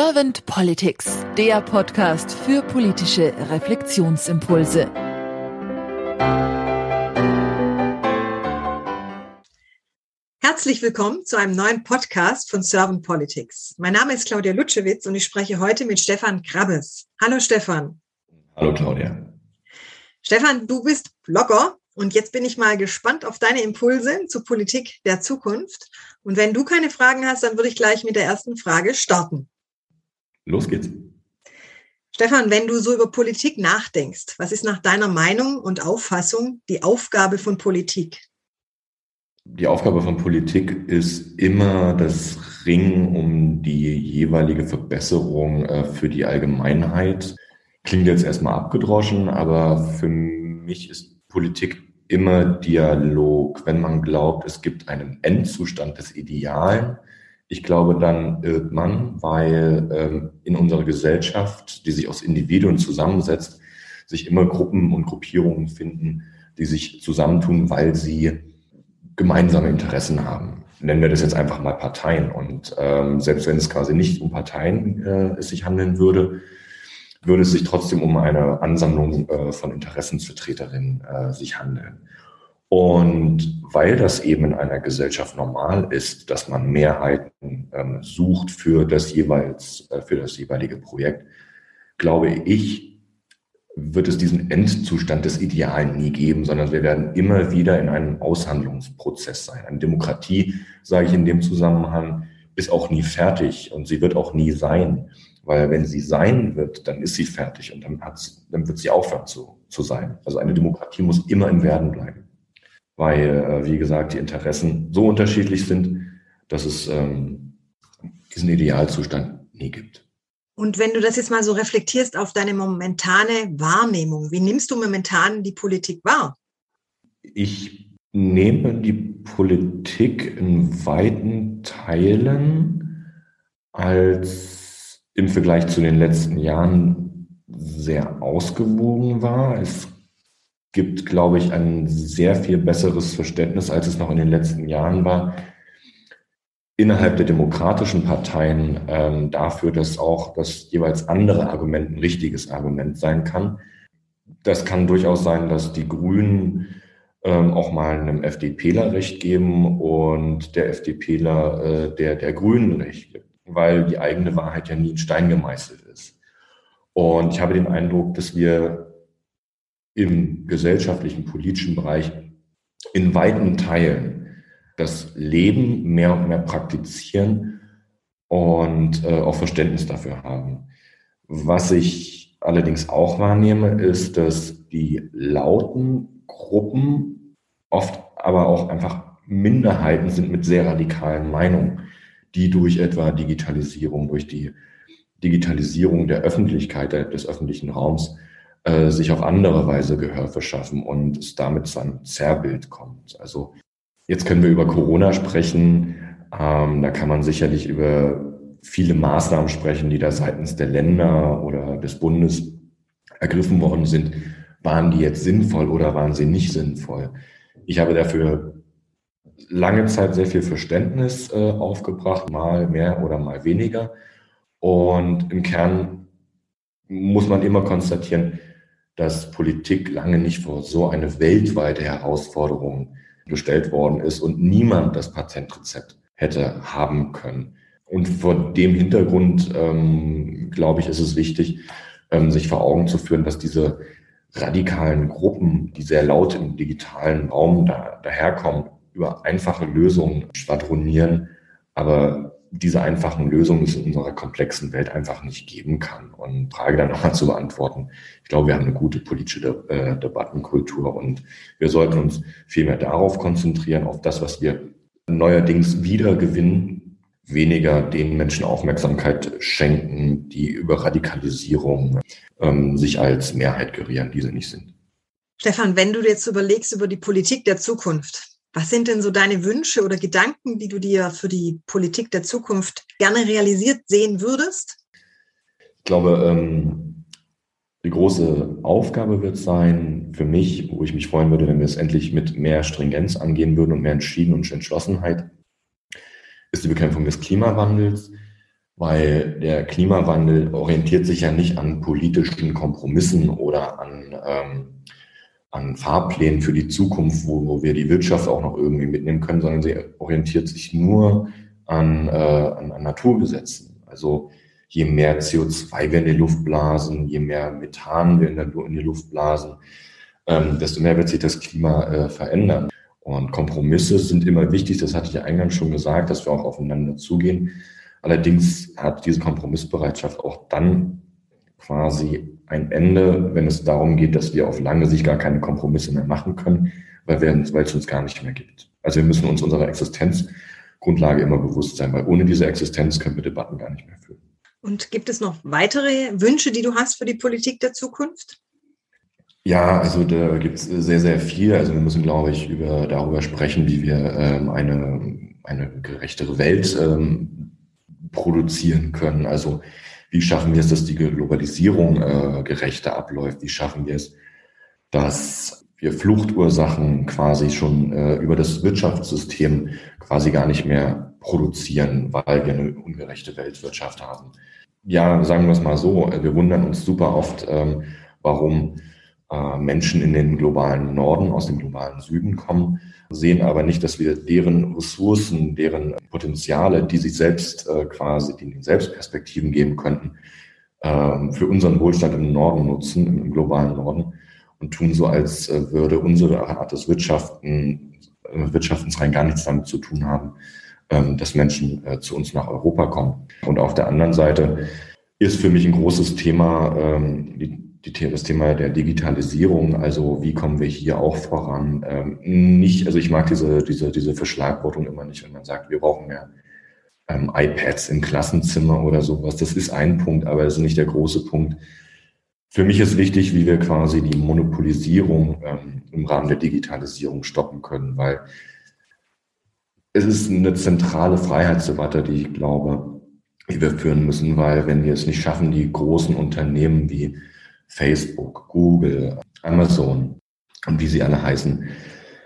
Servant Politics, der Podcast für politische Reflexionsimpulse. Herzlich willkommen zu einem neuen Podcast von Servant Politics. Mein Name ist Claudia Lutschewitz und ich spreche heute mit Stefan Krabbes. Hallo Stefan. Hallo Claudia. Stefan, du bist Blogger und jetzt bin ich mal gespannt auf deine Impulse zur Politik der Zukunft. Und wenn du keine Fragen hast, dann würde ich gleich mit der ersten Frage starten. Los geht's. Stefan, wenn du so über Politik nachdenkst, was ist nach deiner Meinung und Auffassung die Aufgabe von Politik? Die Aufgabe von Politik ist immer das Ringen um die jeweilige Verbesserung äh, für die Allgemeinheit. Klingt jetzt erstmal abgedroschen, aber für mich ist Politik immer Dialog. Wenn man glaubt, es gibt einen Endzustand des Idealen, ich glaube, dann irrt man, weil ähm, in unserer Gesellschaft, die sich aus Individuen zusammensetzt, sich immer Gruppen und Gruppierungen finden, die sich zusammentun, weil sie gemeinsame Interessen haben. Nennen wir das jetzt einfach mal Parteien. Und ähm, selbst wenn es quasi nicht um Parteien äh, es sich handeln würde, würde es sich trotzdem um eine Ansammlung äh, von Interessensvertreterinnen äh, sich handeln. Und weil das eben in einer Gesellschaft normal ist, dass man Mehrheiten ähm, sucht für das jeweils, äh, für das jeweilige Projekt, glaube ich, wird es diesen Endzustand des Idealen nie geben, sondern wir werden immer wieder in einem Aushandlungsprozess sein. Eine Demokratie, sage ich in dem Zusammenhang, ist auch nie fertig und sie wird auch nie sein. Weil wenn sie sein wird, dann ist sie fertig und dann, dann wird sie aufhören zu, zu sein. Also eine Demokratie muss immer im Werden bleiben weil, äh, wie gesagt, die Interessen so unterschiedlich sind, dass es ähm, diesen Idealzustand nie gibt. Und wenn du das jetzt mal so reflektierst auf deine momentane Wahrnehmung, wie nimmst du momentan die Politik wahr? Ich nehme die Politik in weiten Teilen als im Vergleich zu den letzten Jahren sehr ausgewogen war. Es gibt, glaube ich, ein sehr viel besseres Verständnis, als es noch in den letzten Jahren war, innerhalb der demokratischen Parteien ähm, dafür, dass auch das jeweils andere Argument ein richtiges Argument sein kann. Das kann durchaus sein, dass die Grünen ähm, auch mal einem FDPler Recht geben und der FDPler äh, der, der Grünen Recht gibt, weil die eigene Wahrheit ja nie in Stein gemeißelt ist. Und ich habe den Eindruck, dass wir im gesellschaftlichen, politischen Bereich in weiten Teilen das Leben mehr und mehr praktizieren und äh, auch Verständnis dafür haben. Was ich allerdings auch wahrnehme, ist, dass die lauten Gruppen oft aber auch einfach Minderheiten sind mit sehr radikalen Meinungen, die durch etwa Digitalisierung, durch die Digitalisierung der Öffentlichkeit, des öffentlichen Raums äh, sich auf andere Weise Gehör verschaffen und es damit zu einem Zerrbild kommt. Also jetzt können wir über Corona sprechen. Ähm, da kann man sicherlich über viele Maßnahmen sprechen, die da seitens der Länder oder des Bundes ergriffen worden sind. Waren die jetzt sinnvoll oder waren sie nicht sinnvoll? Ich habe dafür lange Zeit sehr viel Verständnis äh, aufgebracht, mal mehr oder mal weniger. Und im Kern muss man immer konstatieren, dass Politik lange nicht vor so eine weltweite Herausforderung gestellt worden ist und niemand das Patentrezept hätte haben können. Und vor dem Hintergrund, ähm, glaube ich, ist es wichtig, ähm, sich vor Augen zu führen, dass diese radikalen Gruppen, die sehr laut im digitalen Raum da, daherkommen, über einfache Lösungen schwadronieren, aber diese einfachen Lösungen es in unserer komplexen Welt einfach nicht geben kann. Und Frage dann nochmal zu beantworten. Ich glaube, wir haben eine gute politische De äh, Debattenkultur und wir sollten uns vielmehr darauf konzentrieren, auf das, was wir neuerdings wieder gewinnen, weniger den Menschen Aufmerksamkeit schenken, die über Radikalisierung ähm, sich als Mehrheit gerieren, die sie nicht sind. Stefan, wenn du jetzt überlegst über die Politik der Zukunft, was sind denn so deine Wünsche oder Gedanken, die du dir für die Politik der Zukunft gerne realisiert sehen würdest? Ich glaube, ähm, die große Aufgabe wird sein für mich, wo ich mich freuen würde, wenn wir es endlich mit mehr Stringenz angehen würden und mehr Entschieden und Entschlossenheit, ist die Bekämpfung des Klimawandels. weil der Klimawandel orientiert sich ja nicht an politischen Kompromissen oder an, ähm, an Fahrplänen für die Zukunft, wo, wo wir die Wirtschaft auch noch irgendwie mitnehmen können, sondern sie orientiert sich nur an, äh, an, an Naturgesetzen. Also je mehr CO2 wir in die Luft blasen, je mehr Methan wir in, der, in die Luft blasen, ähm, desto mehr wird sich das Klima äh, verändern. Und Kompromisse sind immer wichtig, das hatte ich ja eingangs schon gesagt, dass wir auch aufeinander zugehen. Allerdings hat diese Kompromissbereitschaft auch dann quasi ein Ende, wenn es darum geht, dass wir auf lange Sicht gar keine Kompromisse mehr machen können, weil, es uns gar nicht mehr gibt. Also wir müssen uns unserer Existenzgrundlage immer bewusst sein, weil ohne diese Existenz können wir Debatten gar nicht mehr führen. Und gibt es noch weitere Wünsche, die du hast für die Politik der Zukunft? Ja, also da gibt es sehr, sehr viel. Also wir müssen, glaube ich, über, darüber sprechen, wie wir ähm, eine, eine gerechtere Welt ähm, produzieren können. Also wie schaffen wir es, dass die Globalisierung äh, gerechter abläuft? Wie schaffen wir es, dass wir Fluchtursachen quasi schon äh, über das Wirtschaftssystem quasi gar nicht mehr produzieren, weil wir eine ungerechte Weltwirtschaft haben? Ja, sagen wir es mal so, wir wundern uns super oft, ähm, warum äh, Menschen in den globalen Norden aus dem globalen Süden kommen, sehen aber nicht, dass wir deren Ressourcen, deren Potenziale, die sich selbst äh, quasi, die ihnen Selbstperspektiven geben könnten, äh, für unseren Wohlstand im Norden nutzen, im globalen Norden und tun so, als äh, würde unsere Art des Wirtschaften, äh, Wirtschaftens rein gar nichts damit zu tun haben, ähm, dass Menschen äh, zu uns nach Europa kommen. Und auf der anderen Seite ist für mich ein großes Thema ähm, die, das Thema der Digitalisierung, also wie kommen wir hier auch voran? Ähm, nicht, also ich mag diese, diese, diese Verschlagwortung immer nicht, wenn man sagt, wir brauchen mehr ähm, iPads im Klassenzimmer oder sowas. Das ist ein Punkt, aber das ist nicht der große Punkt. Für mich ist wichtig, wie wir quasi die Monopolisierung ähm, im Rahmen der Digitalisierung stoppen können, weil es ist eine zentrale Freiheitsdebatte, die ich glaube, die wir führen müssen, weil wenn wir es nicht schaffen, die großen Unternehmen wie Facebook, Google, Amazon und wie sie alle heißen,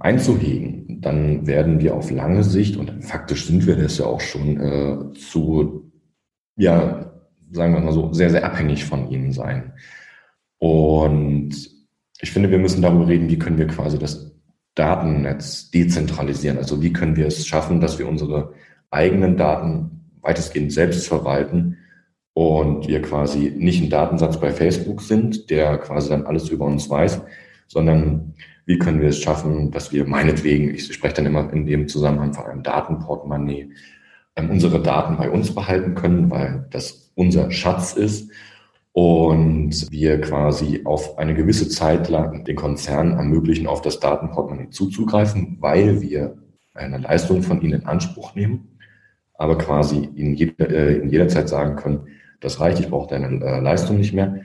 einzuhegen, dann werden wir auf lange Sicht, und faktisch sind wir das ja auch schon, äh, zu, ja, sagen wir mal so, sehr, sehr abhängig von ihnen sein. Und ich finde, wir müssen darüber reden, wie können wir quasi das Datennetz dezentralisieren. Also wie können wir es schaffen, dass wir unsere eigenen Daten weitestgehend selbst verwalten und wir quasi nicht ein Datensatz bei Facebook sind, der quasi dann alles über uns weiß, sondern wie können wir es schaffen, dass wir meinetwegen, ich spreche dann immer in dem Zusammenhang von einem Datenportemonnaie, ähm, unsere Daten bei uns behalten können, weil das unser Schatz ist und wir quasi auf eine gewisse Zeit lang den Konzernen ermöglichen, auf das Datenportemonnaie zuzugreifen, weil wir eine Leistung von ihnen in Anspruch nehmen, aber quasi in jeder, äh, in jeder Zeit sagen können, das reicht, ich brauche deine äh, Leistung nicht mehr.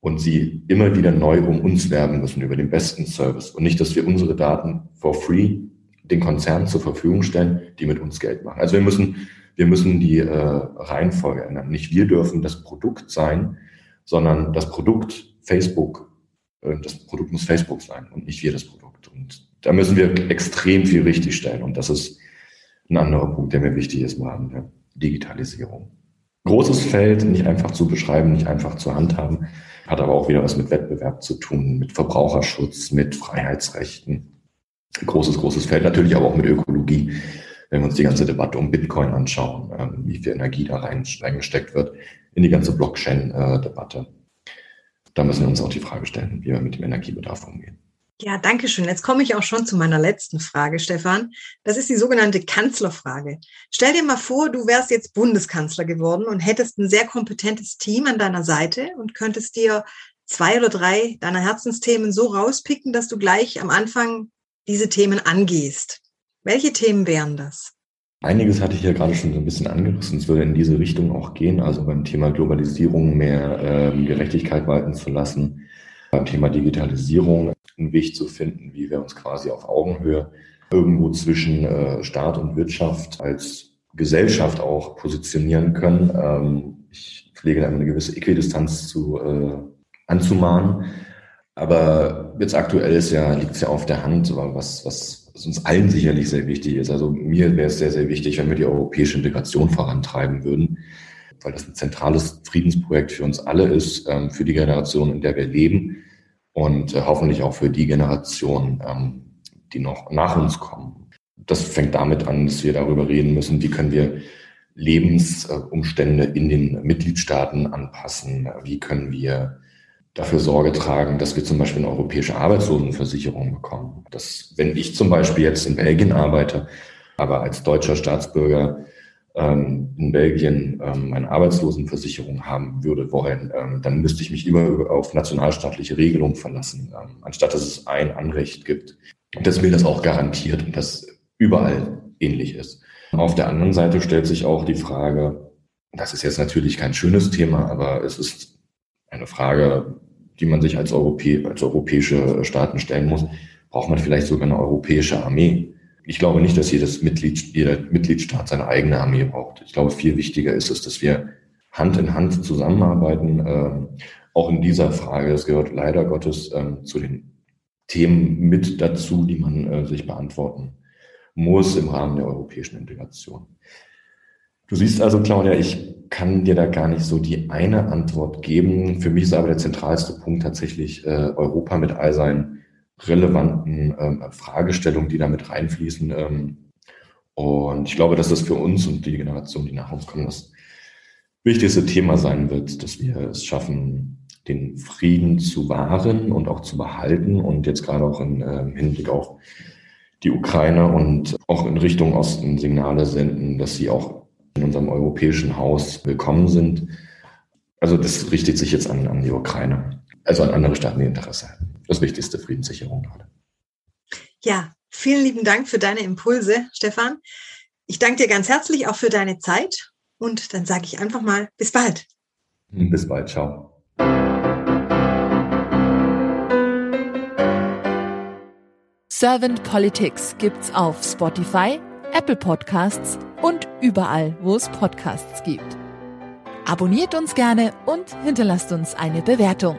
Und sie immer wieder neu um uns werben müssen über den besten Service. Und nicht, dass wir unsere Daten for free den Konzernen zur Verfügung stellen, die mit uns Geld machen. Also wir müssen, wir müssen die äh, Reihenfolge ändern. Nicht wir dürfen das Produkt sein, sondern das Produkt Facebook, äh, das Produkt muss Facebook sein und nicht wir das Produkt. Und da müssen wir extrem viel richtig stellen. Und das ist ein anderer Punkt, der mir wichtig ist Rahmen der Digitalisierung großes Feld, nicht einfach zu beschreiben, nicht einfach zu handhaben, hat aber auch wieder was mit Wettbewerb zu tun, mit Verbraucherschutz, mit Freiheitsrechten. Großes, großes Feld, natürlich aber auch mit Ökologie. Wenn wir uns die ganze Debatte um Bitcoin anschauen, ähm, wie viel Energie da rein, reingesteckt wird, in die ganze Blockchain-Debatte. Da müssen wir uns auch die Frage stellen, wie wir mit dem Energiebedarf umgehen. Ja, danke schön. Jetzt komme ich auch schon zu meiner letzten Frage, Stefan. Das ist die sogenannte Kanzlerfrage. Stell dir mal vor, du wärst jetzt Bundeskanzler geworden und hättest ein sehr kompetentes Team an deiner Seite und könntest dir zwei oder drei deiner Herzensthemen so rauspicken, dass du gleich am Anfang diese Themen angehst. Welche Themen wären das? Einiges hatte ich ja gerade schon so ein bisschen angerissen. Es würde in diese Richtung auch gehen, also beim Thema Globalisierung mehr ähm, Gerechtigkeit walten zu lassen, beim Thema Digitalisierung einen Weg zu finden, wie wir uns quasi auf Augenhöhe irgendwo zwischen äh, Staat und Wirtschaft als Gesellschaft auch positionieren können. Ähm, ich pflege da eine gewisse Äquidistanz zu, äh, anzumahnen. Aber jetzt aktuell ist ja, liegt es ja auf der Hand, was, was, was uns allen sicherlich sehr wichtig ist. Also mir wäre es sehr, sehr wichtig, wenn wir die europäische Integration vorantreiben würden. weil das ein zentrales Friedensprojekt für uns alle ist, ähm, für die Generation, in der wir leben und äh, hoffentlich auch für die Generation, ähm, die noch nach uns kommen. Das fängt damit an, dass wir darüber reden müssen, wie können wir Lebensumstände in den Mitgliedstaaten anpassen, wie können wir dafür Sorge tragen, dass wir zum Beispiel eine europäische Arbeitslosenversicherung bekommen. Dass, wenn ich zum Beispiel jetzt in Belgien arbeite, aber als deutscher Staatsbürger in Belgien ähm, eine Arbeitslosenversicherung haben würde wollen, ähm, dann müsste ich mich immer auf nationalstaatliche Regelungen verlassen, ähm, anstatt dass es ein Anrecht gibt, dass mir das auch garantiert und das überall ähnlich ist. Auf der anderen Seite stellt sich auch die Frage, das ist jetzt natürlich kein schönes Thema, aber es ist eine Frage, die man sich als, Europä als europäische Staaten stellen muss. Braucht man vielleicht sogar eine europäische Armee? Ich glaube nicht, dass jedes Mitglied, jeder Mitgliedstaat seine eigene Armee braucht. Ich glaube, viel wichtiger ist es, dass wir Hand in Hand zusammenarbeiten. Ähm, auch in dieser Frage, das gehört leider Gottes ähm, zu den Themen mit dazu, die man äh, sich beantworten muss im Rahmen der europäischen Integration. Du siehst also, Claudia, ich kann dir da gar nicht so die eine Antwort geben. Für mich ist aber der zentralste Punkt tatsächlich äh, Europa mit all seinen relevanten ähm, Fragestellungen, die da mit reinfließen. Ähm, und ich glaube, dass das für uns und die Generation, die nach uns kommen, das wichtigste Thema sein wird, dass wir es schaffen, den Frieden zu wahren und auch zu behalten und jetzt gerade auch in, äh, im Hinblick auf die Ukraine und auch in Richtung Osten Signale senden, dass sie auch in unserem europäischen Haus willkommen sind. Also das richtet sich jetzt an, an die Ukraine, also an andere Staaten, die Interesse haben. Das wichtigste Friedenssicherung gerade. Ja, vielen lieben Dank für deine Impulse, Stefan. Ich danke dir ganz herzlich auch für deine Zeit und dann sage ich einfach mal bis bald. Bis bald, ciao. Servant Politics gibt's auf Spotify, Apple Podcasts und überall, wo es Podcasts gibt. Abonniert uns gerne und hinterlasst uns eine Bewertung.